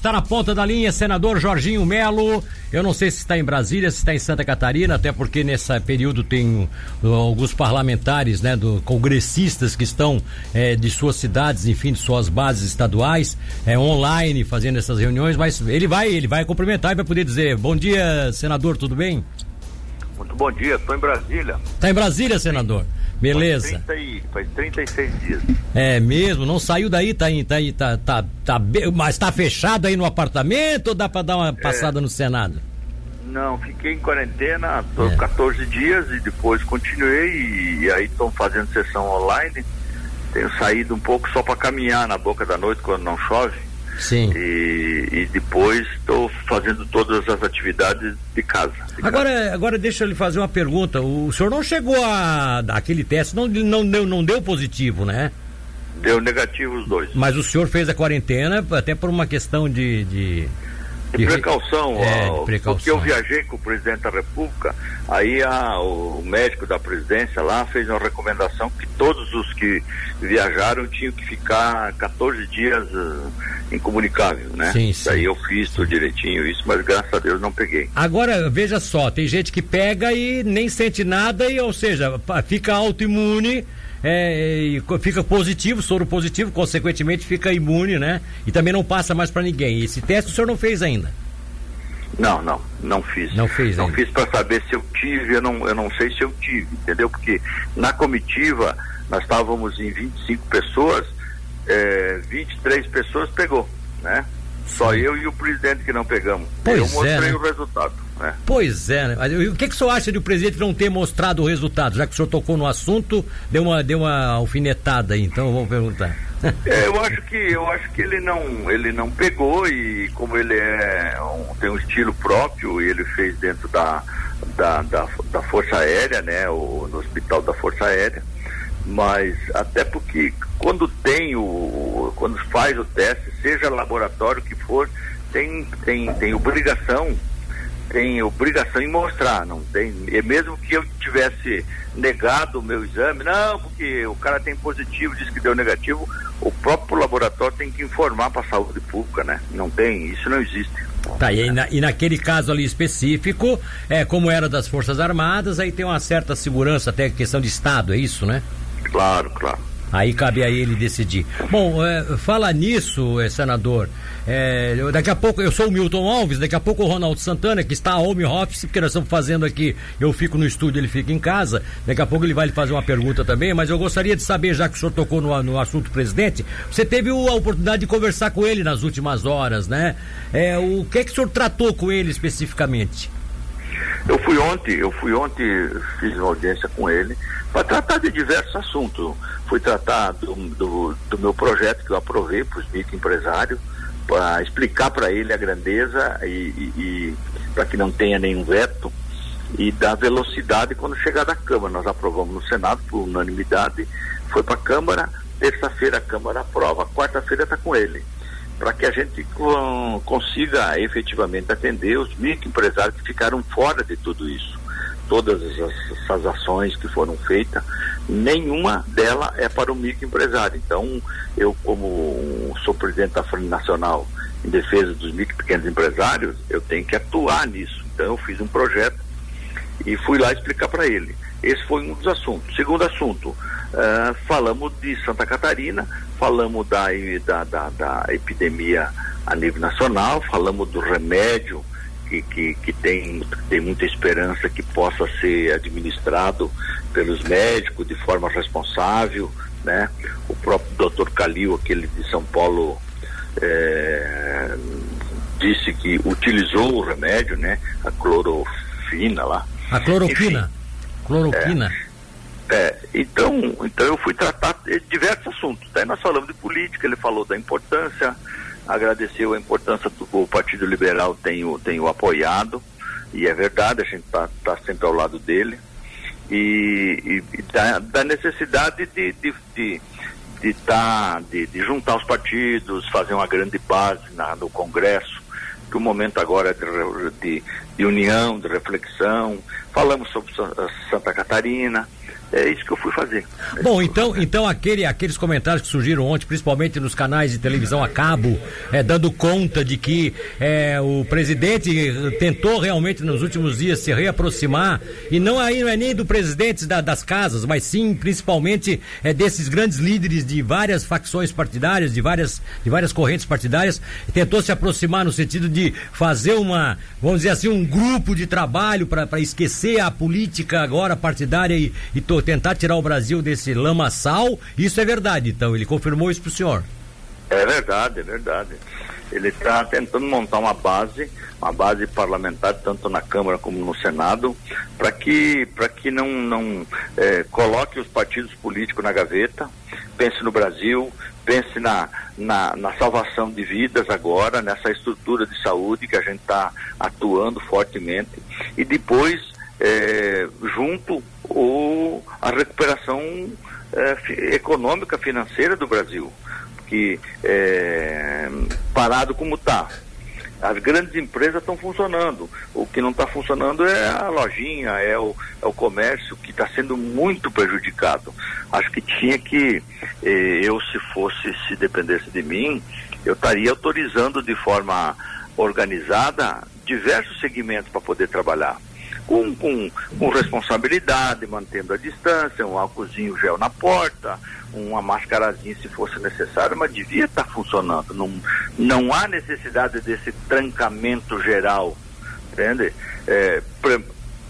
Está na ponta da linha, senador Jorginho Melo. Eu não sei se está em Brasília, se está em Santa Catarina, até porque nesse período tem uh, alguns parlamentares, né, do, congressistas que estão eh, de suas cidades, enfim, de suas bases estaduais, eh, online, fazendo essas reuniões. Mas ele vai, ele vai cumprimentar e vai poder dizer: Bom dia, senador, tudo bem? Muito bom dia, estou em Brasília. Está em Brasília, senador? Beleza. Faz, 30 faz 36 dias. É mesmo, não saiu daí, tá aí, tá aí, tá, tá, tá, mas tá fechado aí no apartamento ou dá para dar uma passada é. no Senado? Não, fiquei em quarentena é. 14 dias e depois continuei e aí estão fazendo sessão online. Tenho saído um pouco só para caminhar na boca da noite quando não chove. Sim. E, e depois estou fazendo todas as atividades de casa. De agora, casa. agora deixa eu lhe fazer uma pergunta. O senhor não chegou a aquele teste, não, não, deu, não deu positivo, né? Deu negativo os dois. Mas o senhor fez a quarentena até por uma questão de, de de precaução, é, de precaução, porque eu viajei com o presidente da República, aí a, o médico da presidência lá fez uma recomendação que todos os que viajaram tinham que ficar 14 dias uh, incomunicável, né? Sim, sim. Aí eu fiz tudo direitinho isso, mas graças a Deus não peguei. Agora, veja só, tem gente que pega e nem sente nada, e ou seja, fica autoimune é, fica positivo, soro positivo, consequentemente fica imune, né? E também não passa mais para ninguém. Esse teste o senhor não fez ainda? Não, não, não fiz. Não fez Não ainda. fiz para saber se eu tive, eu não, eu não sei se eu tive, entendeu? Porque na comitiva nós estávamos em 25 pessoas, é, 23 pessoas pegou, né? Só eu e o presidente que não pegamos. Pois eu mostrei é, né? o resultado. Né? Pois é, né? O que, que o senhor acha de o presidente não ter mostrado o resultado? Já que o senhor tocou no assunto, deu uma, deu uma alfinetada aí, então vamos perguntar. É, eu acho que eu acho que ele não ele não pegou e como ele é um, tem um estilo próprio e ele fez dentro da, da, da, da Força Aérea, né, o, no Hospital da Força Aérea, mas até porque quando tem o quando faz o teste, seja laboratório que for, tem tem tem obrigação tem obrigação em mostrar, não tem. E mesmo que eu tivesse negado o meu exame, não, porque o cara tem positivo, diz que deu negativo, o próprio laboratório tem que informar para a saúde pública, né? Não tem, isso não existe. Tá, e, na, e, naquele caso ali específico, é como era das Forças Armadas, aí tem uma certa segurança, até questão de Estado, é isso, né? Claro, claro. Aí cabe a ele decidir. Bom, é, fala nisso, é, senador. É, daqui a pouco, eu sou o Milton Alves, daqui a pouco o Ronaldo Santana, que está a home office, porque nós estamos fazendo aqui, eu fico no estúdio, ele fica em casa. Daqui a pouco ele vai lhe fazer uma pergunta também, mas eu gostaria de saber, já que o senhor tocou no, no assunto presidente, você teve a oportunidade de conversar com ele nas últimas horas, né? É, o que é que o senhor tratou com ele especificamente? Eu fui ontem, eu fui ontem, fiz uma audiência com ele para tratar de diversos assuntos. Fui tratar do, do, do meu projeto que eu aprovei para os microempresários, para explicar para ele a grandeza e, e, e para que não tenha nenhum veto e da velocidade quando chegar da Câmara. Nós aprovamos no Senado por unanimidade, foi para a Câmara, terça-feira a Câmara aprova, quarta-feira está com ele para que a gente consiga efetivamente atender os microempresários que ficaram fora de tudo isso. Todas essas ações que foram feitas, nenhuma delas é para o microempresário. Então, eu, como sou presidente da Frente Nacional em defesa dos micro e pequenos empresários, eu tenho que atuar nisso. Então, eu fiz um projeto e fui lá explicar para ele. Esse foi um dos assuntos. Segundo assunto, uh, falamos de Santa Catarina, falamos da, da, da, da, epidemia a nível nacional, falamos do remédio que, que, que tem, tem muita esperança que possa ser administrado pelos médicos de forma responsável, né? O próprio doutor Calil, aquele de São Paulo, é, disse que utilizou o remédio, né? A clorofina lá. A cloroquina? Enfim, Cloroquina. É, é, então, então eu fui tratar diversos assuntos. Daí nós falamos de política, ele falou da importância, agradeceu a importância do o Partido Liberal tem o, tem o apoiado, e é verdade, a gente está tá sempre ao lado dele, e, e, e da, da, necessidade de, de, de de, tá, de, de, juntar os partidos, fazer uma grande base na, no Congresso, que o momento agora é de, de, de união, de reflexão. Falamos sobre Santa Catarina, é isso que eu fui fazer. É Bom, então, então aquele, aqueles comentários que surgiram ontem, principalmente nos canais de televisão a cabo, é, dando conta de que é, o presidente tentou realmente nos últimos dias se reaproximar, e não aí não é nem do presidente da, das casas, mas sim principalmente é, desses grandes líderes de várias facções partidárias, de várias, de várias correntes partidárias, tentou se aproximar no sentido de fazer uma, vamos dizer assim, um grupo de trabalho para esquecer a política agora partidária e, e to, tentar tirar o Brasil desse lamaçal. Isso é verdade, então, ele confirmou isso para o senhor. É verdade, é verdade. Ele está tentando montar uma base, uma base parlamentar, tanto na Câmara como no Senado, para que, que não, não é, coloque os partidos políticos na gaveta, pense no Brasil, pense na, na, na, salvação de vidas agora, nessa estrutura de saúde que a gente está atuando fortemente, e depois, é, junto, o, a recuperação é, econômica, financeira do Brasil que é, parado como está. As grandes empresas estão funcionando. O que não está funcionando é a lojinha, é o, é o comércio que está sendo muito prejudicado. Acho que tinha que, eh, eu se fosse, se dependesse de mim, eu estaria autorizando de forma organizada diversos segmentos para poder trabalhar com, com, com responsabilidade, mantendo a distância, um álcoolzinho gel na porta, uma mascarazinha se fosse necessário, mas devia estar tá funcionando. Não, não há necessidade desse trancamento geral, entende? É,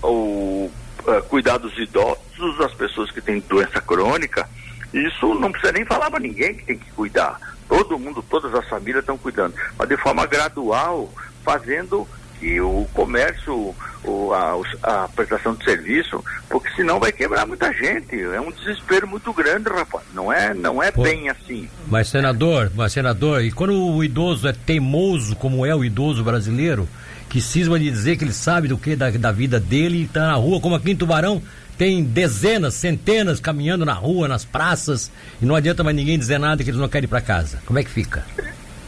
o, é, cuidar dos idosos, das pessoas que têm doença crônica, isso não precisa nem falar para ninguém que tem que cuidar. Todo mundo, todas as famílias estão cuidando, mas de forma gradual, fazendo que o comércio, o, a, a, prestação de serviço, porque senão vai quebrar muita gente. É um desespero muito grande, rapaz. Não é, não é Pô, bem assim. Mas senador, mas senador, e quando o idoso é teimoso, como é o idoso brasileiro, que cisma de dizer que ele sabe do que da, da vida dele e está na rua, como aqui em Tubarão, tem dezenas, centenas caminhando na rua, nas praças, e não adianta mais ninguém dizer nada que eles não querem ir para casa. Como é que fica?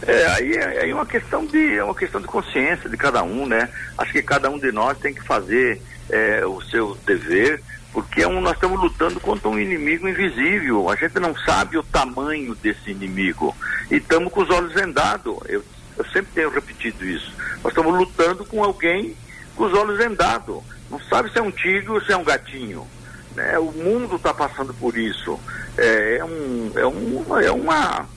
É, aí, é, é uma questão de é uma questão de consciência de cada um, né? Acho que cada um de nós tem que fazer é, o seu dever, porque é um, nós estamos lutando contra um inimigo invisível. A gente não sabe o tamanho desse inimigo e estamos com os olhos vendados. Eu, eu sempre tenho repetido isso. Nós estamos lutando com alguém com os olhos vendados. Não sabe se é um tigre ou se é um gatinho. Né? O mundo está passando por isso. É, é, um, é, um, é uma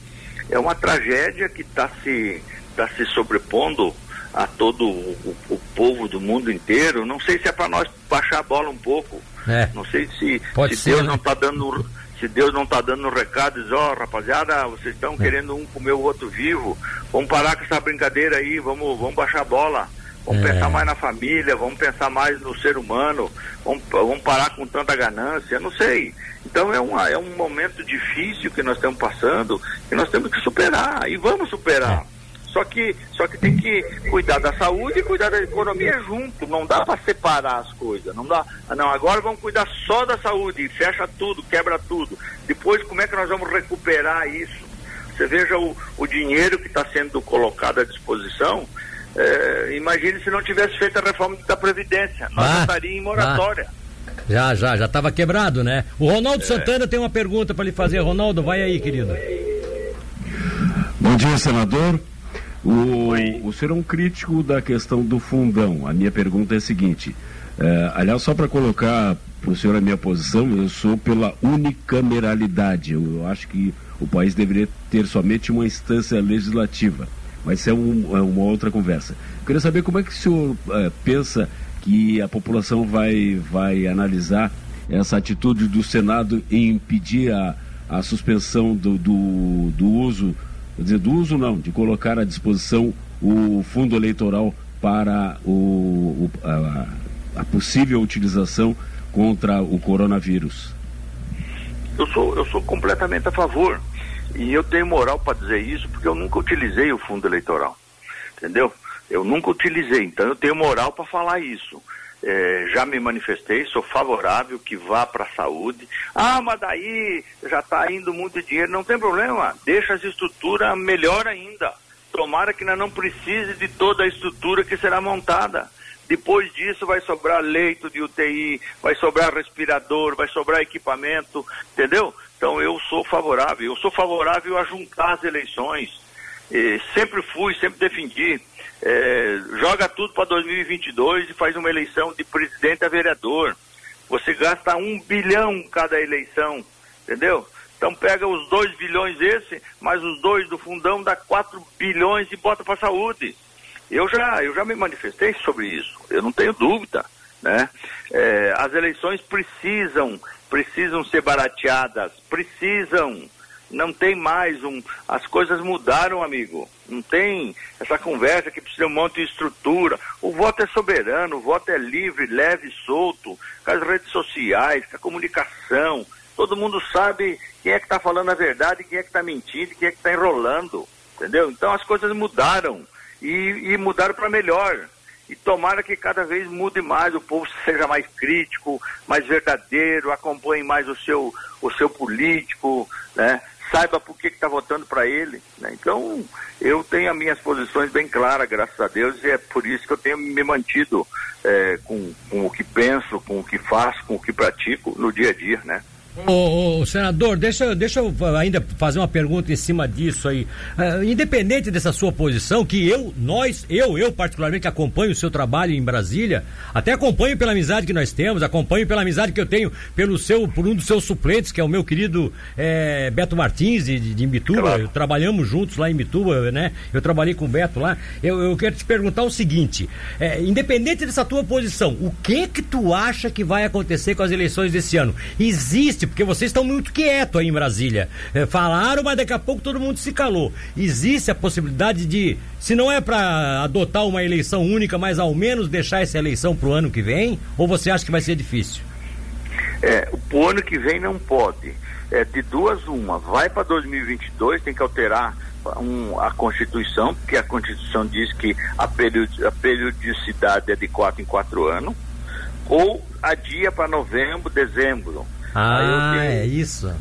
é uma tragédia que está se, tá se sobrepondo a todo o, o, povo do mundo inteiro. Não sei se é para nós baixar a bola um pouco. É. Não sei se, se ser, Deus né? não está dando se Deus não está dando recado, diz, ó, oh, rapaziada, vocês estão é. querendo um comer o outro vivo, vamos parar com essa brincadeira aí, vamos, vamos baixar a bola. Vamos é. pensar mais na família, vamos pensar mais no ser humano, vamos, vamos parar com tanta ganância, não sei. Então é, uma, é um momento difícil que nós estamos passando, que nós temos que superar, e vamos superar. É. Só que, só que tem que cuidar da saúde e cuidar da economia junto. Não dá para separar as coisas. Não dá. Não, agora vamos cuidar só da saúde, fecha tudo, quebra tudo. Depois, como é que nós vamos recuperar isso? Você veja o, o dinheiro que está sendo colocado à disposição é, imagine se não tivesse feito a reforma da Previdência. Nós ah, estaríamos em moratória. Ah. Já, já, já estava quebrado, né? O Ronaldo é. Santana tem uma pergunta para lhe fazer. Ronaldo, vai aí, querido. Bom dia, senador. O, o senhor é um crítico da questão do fundão. A minha pergunta é a seguinte: é, aliás, só para colocar para o senhor a minha posição, eu sou pela unicameralidade. Eu acho que o país deveria ter somente uma instância legislativa mas isso é, um, é uma outra conversa. Eu queria saber como é que o senhor é, pensa que a população vai, vai analisar essa atitude do Senado em impedir a, a suspensão do, do, do uso, quer dizer, do uso não, de colocar à disposição o fundo eleitoral para o, o a, a possível utilização contra o coronavírus. Eu sou, eu sou completamente a favor. E eu tenho moral para dizer isso porque eu nunca utilizei o fundo eleitoral. Entendeu? Eu nunca utilizei, então eu tenho moral para falar isso. É, já me manifestei, sou favorável que vá para a saúde. Ah, mas daí já está indo muito dinheiro, não tem problema, deixa as estruturas melhor ainda. Tomara que não precise de toda a estrutura que será montada Depois disso vai sobrar leito de UTI, vai sobrar respirador, vai sobrar equipamento, entendeu? Então eu sou favorável, eu sou favorável a juntar as eleições. E sempre fui, sempre defendi. É, joga tudo para 2022 e faz uma eleição de presidente a vereador. Você gasta um bilhão cada eleição, entendeu? Então pega os dois bilhões esse, mais os dois do fundão, dá quatro bilhões e bota para saúde. Eu já, eu já me manifestei sobre isso, eu não tenho dúvida. Né? É, as eleições precisam, precisam ser barateadas, precisam. Não tem mais um. As coisas mudaram, amigo. Não tem essa conversa que precisa um monte de estrutura. O voto é soberano, o voto é livre, leve solto, com as redes sociais, com a comunicação. Todo mundo sabe quem é que está falando a verdade, quem é que está mentindo, quem é que está enrolando, entendeu? Então as coisas mudaram e, e mudaram para melhor. E tomara que cada vez mude mais, o povo seja mais crítico, mais verdadeiro, acompanhe mais o seu, o seu político, né? saiba por que está votando para ele. Né? Então, eu tenho as minhas posições bem claras, graças a Deus, e é por isso que eu tenho me mantido é, com, com o que penso, com o que faço, com o que pratico no dia a dia, né? Ô, ô, senador, deixa, deixa eu ainda fazer uma pergunta em cima disso aí. Uh, independente dessa sua posição, que eu, nós, eu, eu particularmente acompanho o seu trabalho em Brasília, até acompanho pela amizade que nós temos, acompanho pela amizade que eu tenho pelo seu, por um dos seus suplentes, que é o meu querido é, Beto Martins, de, de Imbituba. Claro. Trabalhamos juntos lá em Imbituba, né? Eu trabalhei com o Beto lá. Eu, eu quero te perguntar o seguinte: é, independente dessa tua posição, o que que tu acha que vai acontecer com as eleições desse ano? Existe existe, porque vocês estão muito quietos aí em Brasília. É, falaram, mas daqui a pouco todo mundo se calou. Existe a possibilidade de, se não é para adotar uma eleição única, mas ao menos deixar essa eleição para o ano que vem? Ou você acha que vai ser difícil? É, o ano que vem não pode. É, de duas, uma. Vai para 2022, tem que alterar um, a Constituição, porque a Constituição diz que a, period, a periodicidade é de quatro em quatro anos, ou adia para novembro, dezembro. Ah, vi, é isso.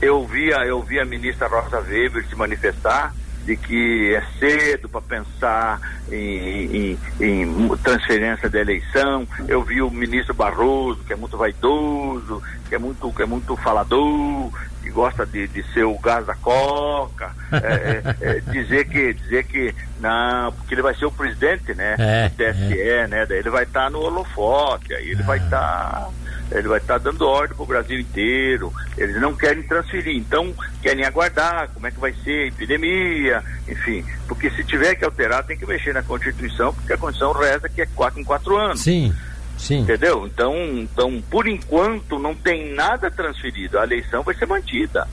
Eu vi, a, eu vi a ministra Rosa Weber se manifestar de que é cedo para pensar em, em, em, transferência da eleição. Eu vi o ministro Barroso, que é muito vaidoso, que é muito, que é muito falador, que gosta de, de ser o gás da coca, é, é, é, dizer que dizer que não, porque ele vai ser o presidente, né? É, do TSE, é. né? Daí ele vai estar tá no holofote, aí ele vai estar ah. tá ele vai estar dando ordem para o Brasil inteiro. Eles não querem transferir, então querem aguardar como é que vai ser a epidemia, enfim. Porque se tiver que alterar, tem que mexer na Constituição, porque a Constituição reza que é quatro em quatro anos. Sim. Sim. Entendeu? Então, então, por enquanto, não tem nada transferido. A eleição vai ser mantida.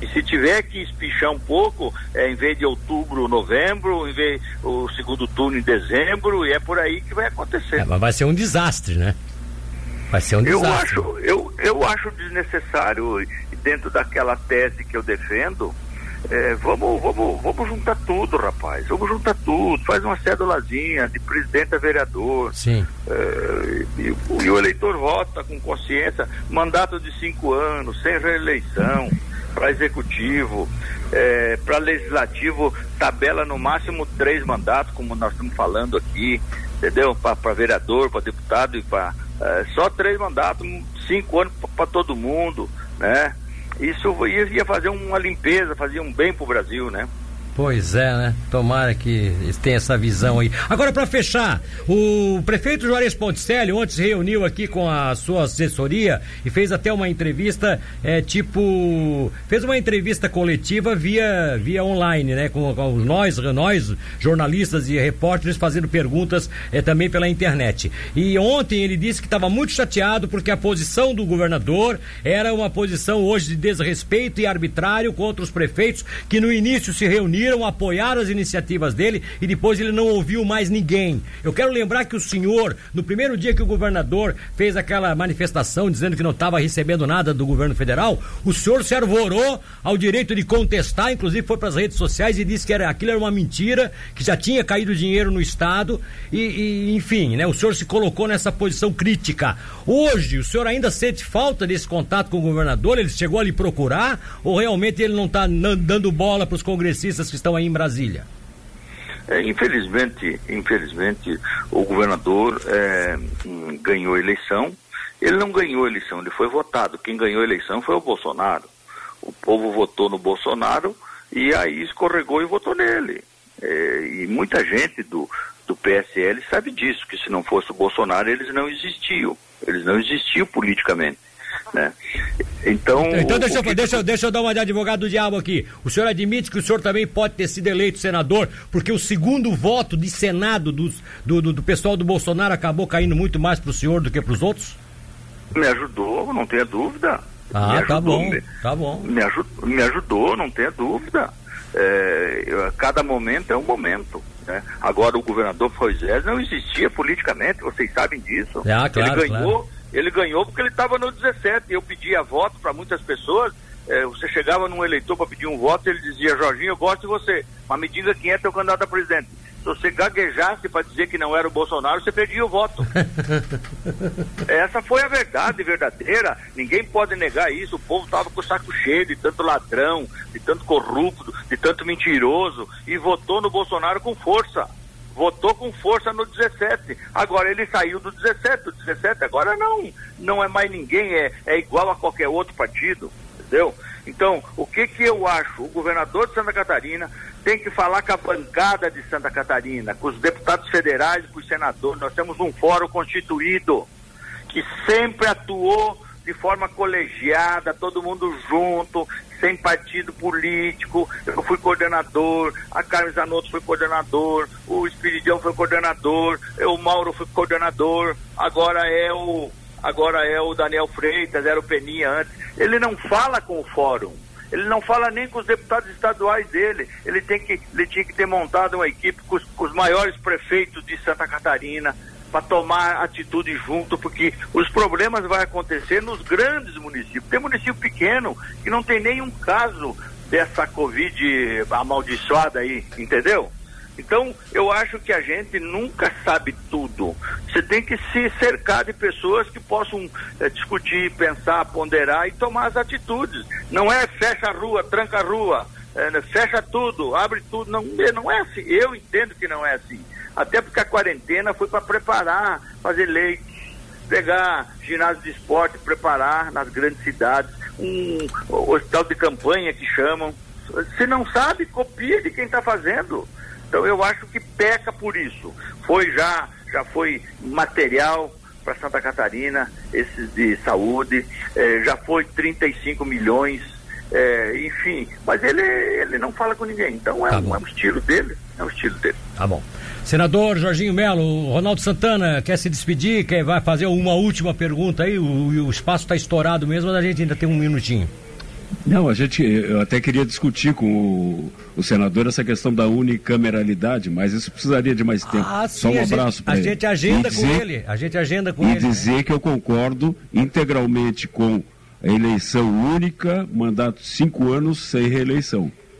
E se tiver que espichar um pouco, é, em vez de outubro, novembro, em vez o segundo turno em dezembro, e é por aí que vai acontecer. É, mas vai ser um desastre, né? Vai ser um desastre. Eu acho, eu, eu acho desnecessário, dentro daquela tese que eu defendo, é, vamos, vamos, vamos juntar tudo, rapaz. Vamos juntar tudo. Faz uma cédulazinha de presidente a vereador. Sim. É, e, e, o eleitor vota com consciência. Mandato de cinco anos, sem reeleição. Para executivo, é, para legislativo, tabela no máximo três mandatos, como nós estamos falando aqui, entendeu? Para vereador, para deputado e para é, só três mandatos, cinco anos para todo mundo, né? Isso ia, fazer uma limpeza, fazia um bem para o Brasil, né? Pois é, né? Tomara que tenha essa visão aí. Agora, para fechar, o prefeito Juarez Ponticelli ontem se reuniu aqui com a sua assessoria e fez até uma entrevista, é, tipo. Fez uma entrevista coletiva via, via online, né? Com, com nós, nós, jornalistas e repórteres, fazendo perguntas é, também pela internet. E ontem ele disse que estava muito chateado porque a posição do governador era uma posição hoje de desrespeito e arbitrário contra os prefeitos que no início se reuniram decidiram apoiar as iniciativas dele e depois ele não ouviu mais ninguém. Eu quero lembrar que o senhor, no primeiro dia que o governador fez aquela manifestação dizendo que não estava recebendo nada do governo federal, o senhor se arvorou ao direito de contestar, inclusive foi para as redes sociais e disse que era, aquilo era uma mentira, que já tinha caído dinheiro no Estado e, e enfim, né? O senhor se colocou nessa posição crítica. Hoje, o senhor ainda sente falta desse contato com o governador? Ele chegou a lhe procurar ou realmente ele não está dando bola para os congressistas que estão aí em Brasília? É, infelizmente, infelizmente, o governador é, ganhou a eleição. Ele não ganhou a eleição, ele foi votado. Quem ganhou a eleição foi o Bolsonaro. O povo votou no Bolsonaro e aí escorregou e votou nele. É, e muita gente do, do PSL sabe disso, que se não fosse o Bolsonaro eles não existiam. Eles não existiam politicamente. Né? Então, então deixa, que... deixa, deixa eu dar uma de advogado do diabo aqui. O senhor admite que o senhor também pode ter sido eleito senador, porque o segundo voto de Senado dos, do, do, do pessoal do Bolsonaro acabou caindo muito mais para o senhor do que para os outros? Me ajudou, não tenha dúvida. Ah, tá bom, me, tá bom. Me, me ajudou, não tenha dúvida. É, cada momento é um momento. Né? Agora, o governador Moisés não existia politicamente, vocês sabem disso. Ah, claro, ele ganhou, claro. Ele ganhou porque ele estava no 17. Eu pedia voto para muitas pessoas. É, você chegava num eleitor para pedir um voto, ele dizia, Jorginho, eu gosto de você, mas me diga quem é teu candidato a presidente se você gaguejasse para dizer que não era o Bolsonaro, você perdia o voto. Essa foi a verdade verdadeira. Ninguém pode negar isso. O povo estava com o saco cheio de tanto ladrão, de tanto corrupto, de tanto mentiroso e votou no Bolsonaro com força. Votou com força no 17. Agora ele saiu do 17. O 17 agora não, não é mais ninguém, é, é igual a qualquer outro partido. Entendeu? Então, o que que eu acho? O governador de Santa Catarina tem que falar com a bancada de Santa Catarina, com os deputados federais, com os senadores. Nós temos um fórum constituído que sempre atuou de forma colegiada, todo mundo junto, sem partido político. Eu fui coordenador, a Carmen Zanotto foi coordenador, o Espiridião foi coordenador, eu, o Mauro foi coordenador, agora é o agora é o Daniel Freitas, era o Peninha antes. Ele não fala com o fórum. Ele não fala nem com os deputados estaduais dele. Ele, tem que, ele tinha que ter montado uma equipe com os, com os maiores prefeitos de Santa Catarina para tomar atitude junto, porque os problemas vão acontecer nos grandes municípios. Tem município pequeno que não tem nenhum caso dessa Covid amaldiçoada aí, entendeu? Então, eu acho que a gente nunca sabe tudo. Você tem que se cercar de pessoas que possam é, discutir, pensar, ponderar e tomar as atitudes. Não é fecha a rua, tranca a rua, é, fecha tudo, abre tudo. Não, não é assim. Eu entendo que não é assim. Até porque a quarentena foi para preparar, fazer leite, pegar ginásio de esporte, preparar nas grandes cidades, um hospital de campanha que chamam. Se não sabe, copia de quem está fazendo. Então eu acho que peca por isso. Foi já, já foi material para Santa Catarina, esses de saúde, eh, já foi 35 milhões, eh, enfim, mas ele, ele não fala com ninguém. Então é, tá um, é um estilo dele, é um estilo dele. Tá bom. Senador Jorginho Melo, Ronaldo Santana quer se despedir, quer vai fazer uma última pergunta aí, o, o espaço está estourado mesmo, mas a gente ainda tem um minutinho. Não, a gente, eu até queria discutir com o, o senador essa questão da unicameralidade, mas isso precisaria de mais tempo. Ah, sim, Só um abraço para ele. A gente agenda dizer, com ele, a gente agenda com e ele. E dizer que eu concordo integralmente com a eleição única, mandato cinco anos sem reeleição.